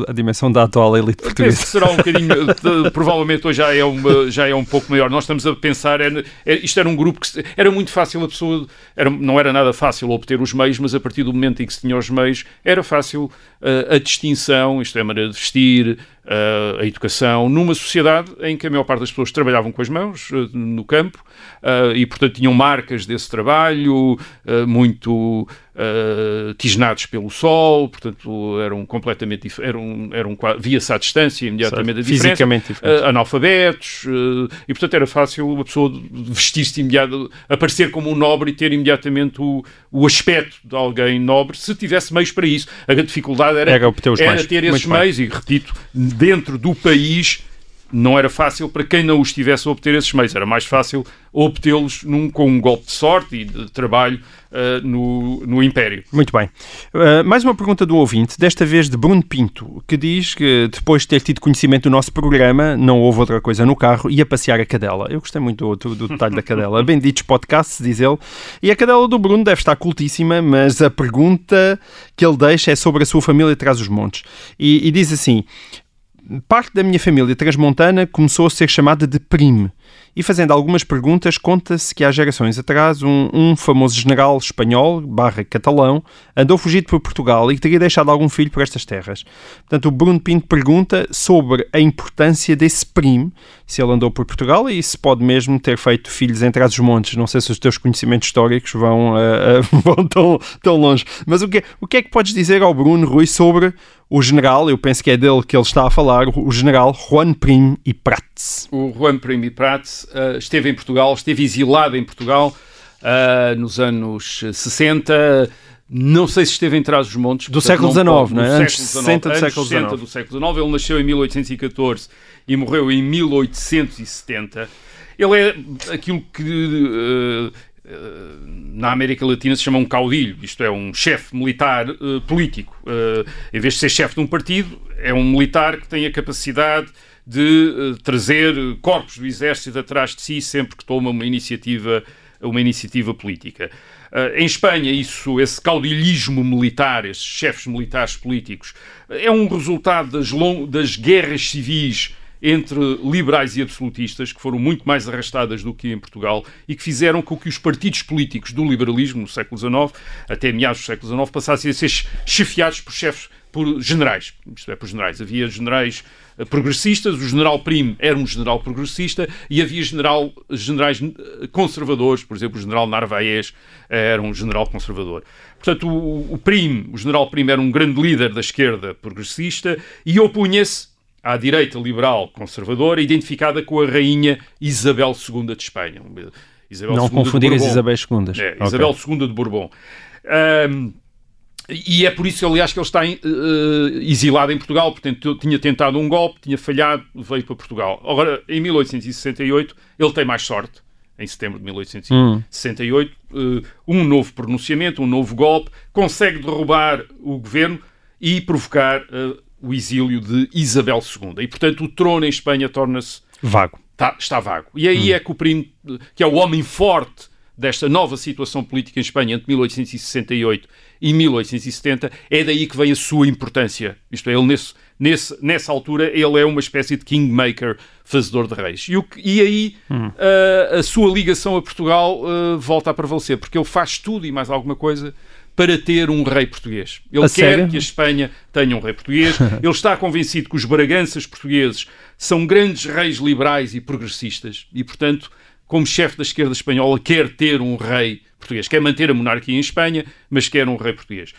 Speaker 7: a dimensão da atual elite portuguesa.
Speaker 8: será um bocadinho, (laughs) provavelmente hoje já é, uma, já é um pouco maior. Nós estamos a pensar, é, é, isto era um grupo que era muito fácil a pessoa, era, não era nada fácil obter os meios, mas a partir do momento em que se tinha os meios, era fácil uh, a distinção, isto é a maneira de vestir, a educação, numa sociedade em que a maior parte das pessoas trabalhavam com as mãos, uh, no campo, uh, e portanto tinham marcas desse trabalho, muito tisnados pelo sol, portanto eram completamente eram, eram via-se à distância imediatamente a diferença,
Speaker 7: Fisicamente
Speaker 8: analfabetos, e portanto era fácil a pessoa vestir-se imediato, aparecer como um nobre e ter imediatamente o, o aspecto de alguém nobre, se tivesse meios para isso. A dificuldade era, era, era ter esses meios, e repito, dentro do país não era fácil para quem não os tivesse a obter esses meios, era mais fácil obtê-los com um golpe de sorte e de trabalho uh, no, no Império.
Speaker 7: Muito bem. Uh, mais uma pergunta do ouvinte, desta vez de Bruno Pinto, que diz que depois de ter tido conhecimento do nosso programa, não houve outra coisa no carro, ia passear a cadela. Eu gostei muito do, do detalhe da cadela. (laughs) Benditos podcasts, diz ele. E a cadela do Bruno deve estar cultíssima, mas a pergunta que ele deixa é sobre a sua família atrás dos montes. E, e diz assim: Parte da minha família transmontana começou a ser chamada de prime. E fazendo algumas perguntas, conta-se que há gerações atrás um, um, famoso general espanhol, barra catalão, andou fugido por Portugal e teria deixado algum filho por estas terras. Portanto, o Bruno Pinto pergunta sobre a importância desse primo, se ele andou por Portugal e se pode mesmo ter feito filhos entre os montes. Não sei se os teus conhecimentos históricos vão, uh, uh, (laughs) vão tão, tão longe. Mas o que, o que é que podes dizer ao Bruno, Rui, sobre o general, eu penso que é dele que ele está a falar, o general Juan Prim e Prats.
Speaker 8: O Juan Prim e Prats uh, esteve em Portugal, esteve exilado em Portugal uh, nos anos 60. Não sei se esteve em trás dos montes.
Speaker 7: Do século XIX, não, não é? Antes 60
Speaker 8: do
Speaker 7: século
Speaker 8: XIX. do século XIX. Ele nasceu em 1814 e morreu em 1870. Ele é aquilo que uh, na América Latina se chama um caudilho, isto é, um chefe militar uh, político. Uh, em vez de ser chefe de um partido, é um militar que tem a capacidade de uh, trazer corpos do exército atrás de si sempre que toma uma iniciativa, uma iniciativa política. em Espanha, isso, esse caudilhismo militar, esses chefes militares políticos, é um resultado das, das guerras civis entre liberais e absolutistas, que foram muito mais arrastadas do que em Portugal e que fizeram com que os partidos políticos do liberalismo no século XIX, até meados do século XIX, passassem a ser chefiados por chefes, por generais. Isto é, por generais. Havia generais eh, progressistas, o general Primo era um general progressista e havia general, generais eh, conservadores, por exemplo, o general Narvaez era um general conservador. Portanto, o, o Primo, o general Primo era um grande líder da esquerda progressista e opunha-se à direita liberal conservadora, identificada com a rainha Isabel II de Espanha.
Speaker 7: Isabel Não II confundir as Isabel II.
Speaker 8: É, Isabel okay. II de Bourbon. Um, e é por isso, aliás, que ele está uh, exilado em Portugal, portanto, tinha tentado um golpe, tinha falhado, veio para Portugal. Agora, em 1868, ele tem mais sorte, em setembro de 1868, hum. uh, um novo pronunciamento, um novo golpe, consegue derrubar o governo e provocar uh, o exílio de Isabel II. E, portanto, o trono em Espanha torna-se...
Speaker 7: Vago.
Speaker 8: Está, está vago. E aí hum. é que o primo, que é o homem forte desta nova situação política em Espanha entre 1868 e 1870, é daí que vem a sua importância. Isto é, ele nesse, nesse, nessa altura ele é uma espécie de kingmaker, fazedor de reis. E, o e aí hum. uh, a sua ligação a Portugal uh, volta a prevalecer, porque ele faz tudo e mais alguma coisa para ter um rei português. Ele a quer sério? que a Espanha tenha um rei português. (laughs) Ele está convencido que os Braganças portugueses são grandes reis liberais e progressistas e, portanto, como chefe da esquerda espanhola, quer ter um rei português. Quer manter a monarquia em Espanha, mas quer um rei português.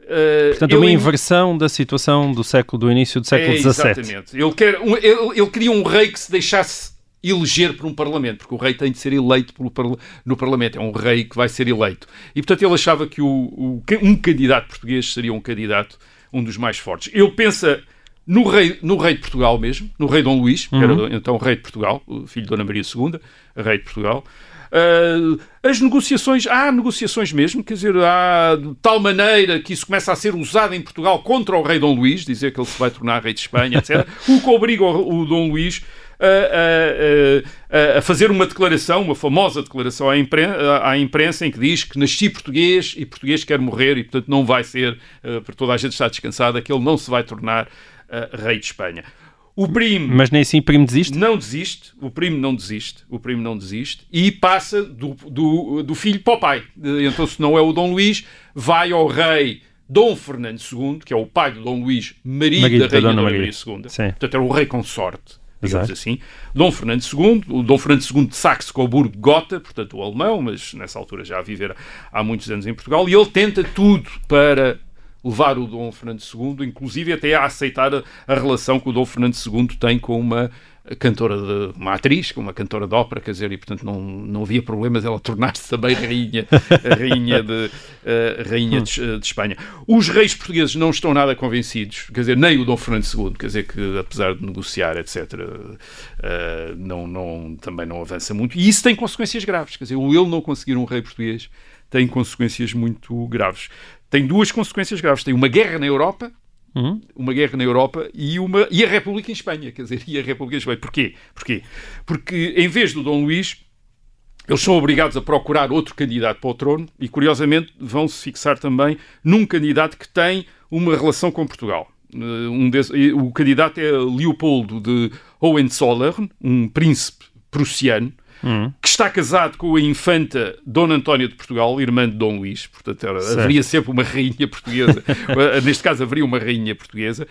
Speaker 7: Uh, Portanto, uma inversão da situação do século do início do século XVII. É,
Speaker 8: exatamente. Ele, quer um, ele, ele queria um rei que se deixasse eleger por um Parlamento, porque o rei tem de ser eleito pelo, no Parlamento, é um rei que vai ser eleito. E, portanto, ele achava que o, o, um candidato português seria um candidato, um dos mais fortes. Ele pensa no rei, no rei de Portugal mesmo, no rei Dom Luís, uhum. que era uhum. então rei de Portugal, filho de Dona Maria II, rei de Portugal. Uh, as negociações, há negociações mesmo, quer dizer, há de tal maneira que isso começa a ser usado em Portugal contra o rei Dom Luís, dizer que ele se vai tornar rei de Espanha, etc. (laughs) o que obriga o, o Dom Luís a, a, a, fazer uma declaração, uma famosa declaração à imprensa, à imprensa, em que diz que nasci português e português quer morrer e, portanto, não vai ser, uh, para toda a gente estar descansada, que ele não se vai tornar uh, rei de Espanha. O primo.
Speaker 7: Mas nem assim o primo desiste?
Speaker 8: Não desiste, o primo não desiste, o primo não desiste e passa do, do, do filho para o pai. Então, se não é o Dom Luís, vai ao rei Dom Fernando II, que é o pai do Dom Luís, marido, marido da Rainha Dona Maria, Maria II. Sim. Portanto, era o rei consorte digamos Exato. assim. Dom Fernando II, o Dom Fernando II de Saxe-Coburgo-Gotha, portanto o alemão, mas nessa altura já a viver há muitos anos em Portugal, e ele tenta tudo para levar o Dom Fernando II, inclusive até a aceitar a, a relação que o Dom Fernando II tem com uma cantora de uma atriz, uma cantora de ópera, quer dizer, e portanto não, não havia problemas ela tornar-se também rainha, rainha, de, uh, rainha de, de, Espanha. Os reis portugueses não estão nada convencidos, quer dizer, nem o Dom Fernando II, quer dizer, que apesar de negociar, etc., uh, não, não, também não avança muito. E isso tem consequências graves, quer dizer, o ele não conseguir um rei português tem consequências muito graves. Tem duas consequências graves. Tem uma guerra na Europa, Uhum. Uma guerra na Europa e, uma, e a República em Espanha. Quer dizer, e a República em Espanha. Porquê? Porquê? Porque em vez do Dom Luís, eles são obrigados a procurar outro candidato para o trono e, curiosamente, vão se fixar também num candidato que tem uma relação com Portugal. Uh, um desse, o candidato é Leopoldo de Hohenzollern, um príncipe prussiano,
Speaker 7: Hum.
Speaker 8: que está casado com a infanta Dona Antónia de Portugal, irmã de Dom Luís. Portanto, era- haveria sempre uma rainha portuguesa. (laughs) Uh, Neste caso, haveria uma rainha portuguesa.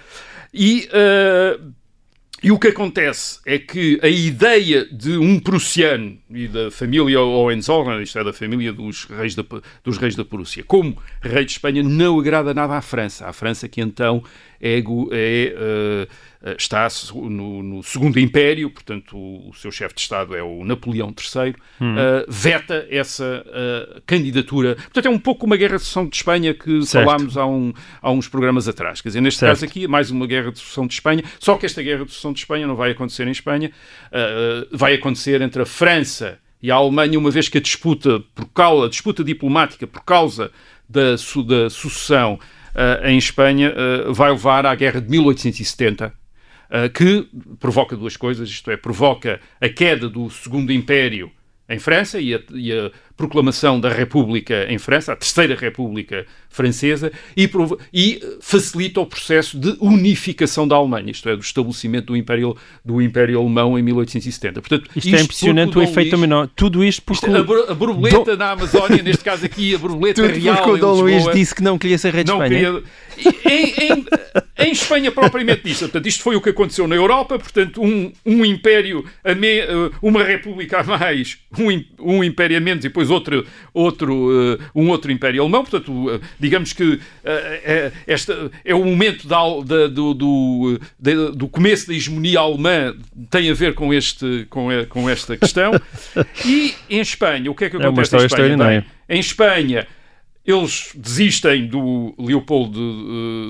Speaker 8: E, uh, e o que acontece é que a ideia de um prussiano e da família Hohenzollern, isto é, da família dos reis da, dos reis da Prússia, como rei de Espanha, não agrada nada à França. À França que então é, gu- é, eh, eh, está no, no Segundo Império, portanto o, o seu chefe de Estado é o Napoleão III, eh, veta essa candidatura. Portanto é um pouco uma guerra de sucessão de Espanha que
Speaker 7: Certo.
Speaker 8: falámos há, um- há uns programas atrás. Quer dizer, neste
Speaker 7: Certo.
Speaker 8: caso aqui, mais uma guerra de sucessão de Espanha, só que esta guerra de sucessão de Espanha não vai acontecer em Espanha, vai acontecer entre a França e a Alemanha, uma vez que a disputa, por causa, a disputa diplomática por causa da, su- da sucessão em Espanha uh, vai levar à guerra de 1870. uh, que provoca duas coisas, isto é, provoca a queda do Segundo Império em França e a, e a proclamação da República em França, a Terceira República Francesa, e, e facilita o processo de unificação da Alemanha, isto é, do estabelecimento do Império, do Império Alemão em 1870. Portanto,
Speaker 7: Isto, é impressionante o
Speaker 8: porque o
Speaker 7: efeito
Speaker 8: Luís-
Speaker 7: dominó. Tudo isto porque
Speaker 8: isto- a, a borboleta na Amazónia, neste caso aqui, a borboleta
Speaker 7: tudo
Speaker 8: real
Speaker 7: porque o Dom Luís disse que não queria ser rei de
Speaker 8: não
Speaker 7: Espanha.
Speaker 8: queria... Em, em- em Espanha propriamente dito, portanto, isto foi o que aconteceu na Europa, portanto, um, um império, me- uma república a mais, um, um império a menos e depois outro, outro, eh, um outro império alemão, portanto, eh, digamos que eh, esta é o momento da, da- do, do, do começo da hegemonia alemã tem a ver com, este, com, e- com esta questão. (laughs) E em Espanha, o que é que
Speaker 7: É
Speaker 8: acontece em
Speaker 7: história
Speaker 8: Espanha? Bem, em Espanha, eles desistem do Leopoldo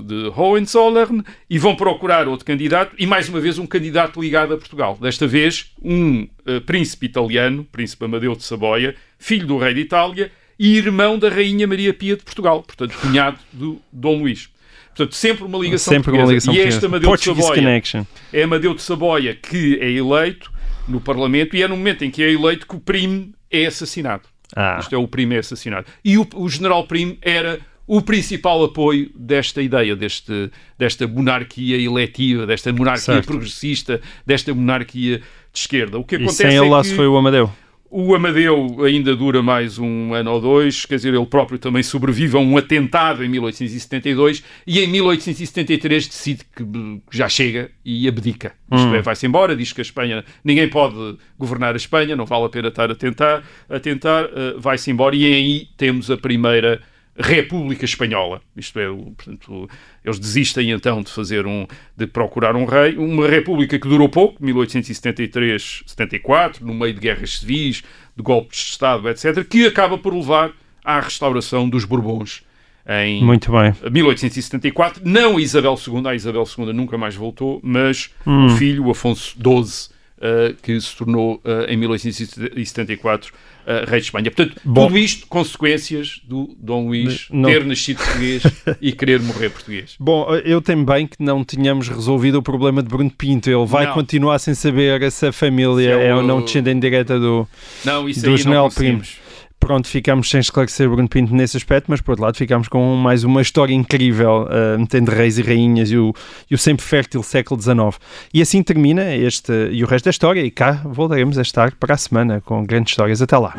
Speaker 8: de, de Hohenzollern e vão procurar outro candidato, e mais uma vez um candidato ligado a Portugal. Desta vez, um eh, príncipe italiano, príncipe Amadeu de Saboia, filho do rei de Itália e irmão da rainha Maria Pia de Portugal, portanto, cunhado do Dom Luís. Portanto, sempre uma ligação
Speaker 7: Sempre uma
Speaker 8: portuguesa.
Speaker 7: ligação
Speaker 8: e este. Amadeu de
Speaker 7: Portuguese
Speaker 8: Saboia
Speaker 7: Connection.
Speaker 8: é Amadeu de Saboia que é eleito no Parlamento e é no momento em que é eleito que o primo é assassinado.
Speaker 7: Ah.
Speaker 8: Isto é, o primo é assassinado. E o, o general Primo era o principal apoio desta ideia, deste, desta monarquia eletiva, desta monarquia
Speaker 7: Certo.
Speaker 8: progressista, desta monarquia de esquerda. O que
Speaker 7: E
Speaker 8: acontece
Speaker 7: sem ele
Speaker 8: é
Speaker 7: lá
Speaker 8: que
Speaker 7: se foi o Amadeu.
Speaker 8: O Amadeu ainda dura mais um ano ou dois, quer dizer, ele próprio também sobrevive a um atentado em 1872 e em 1873 decide que já chega e abdica. Isto é, vai-se embora, diz que a Espanha, ninguém pode governar a Espanha, não vale a pena estar a tentar, a tentar eh, vai-se embora e aí temos a primeira República Espanhola. Isto é, portanto, eles desistem então de fazer um, de procurar um rei, uma república que durou pouco, 1873-74, no meio de guerras civis, de golpes de Estado, etc., que acaba por levar à restauração dos Bourbons em
Speaker 7: Muito bem.
Speaker 8: 1874. Não Isabel II, a Isabel II nunca mais voltou, mas
Speaker 7: Hum.
Speaker 8: o filho, o Afonso XII, eh, que se tornou eh, em 1874 eh, rei de Espanha. Portanto,
Speaker 7: Bom.
Speaker 8: tudo isto consequências do Dom Luís
Speaker 7: Não.
Speaker 8: ter nascido português (laughs) e querer morrer português.
Speaker 7: Bom, eu temo bem que não tenhamos resolvido o problema de Bruno Pinto. Ele vai
Speaker 8: Não.
Speaker 7: continuar sem saber se a família
Speaker 8: Se é
Speaker 7: é
Speaker 8: o-
Speaker 7: ou não descendente direta do,
Speaker 8: Não, isso
Speaker 7: do
Speaker 8: aí não
Speaker 7: general
Speaker 8: conseguimos.
Speaker 7: Primo. Pronto, ficamos sem esclarecer Bruno Pinto nesse aspecto, mas por outro lado ficamos com mais uma história incrível, uh, metendo reis e rainhas e o, e o sempre fértil século XIX. E assim termina este e o resto da história, e cá voltaremos a estar para a semana com grandes histórias. Até lá.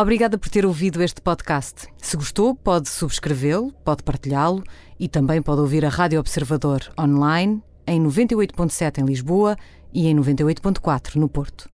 Speaker 2: Obrigada por ter ouvido este podcast. Se gostou, pode subscrevê-lo, pode partilhá-lo e também pode ouvir a Rádio Observador online em 98.7 em Lisboa e em 98.4 no Porto.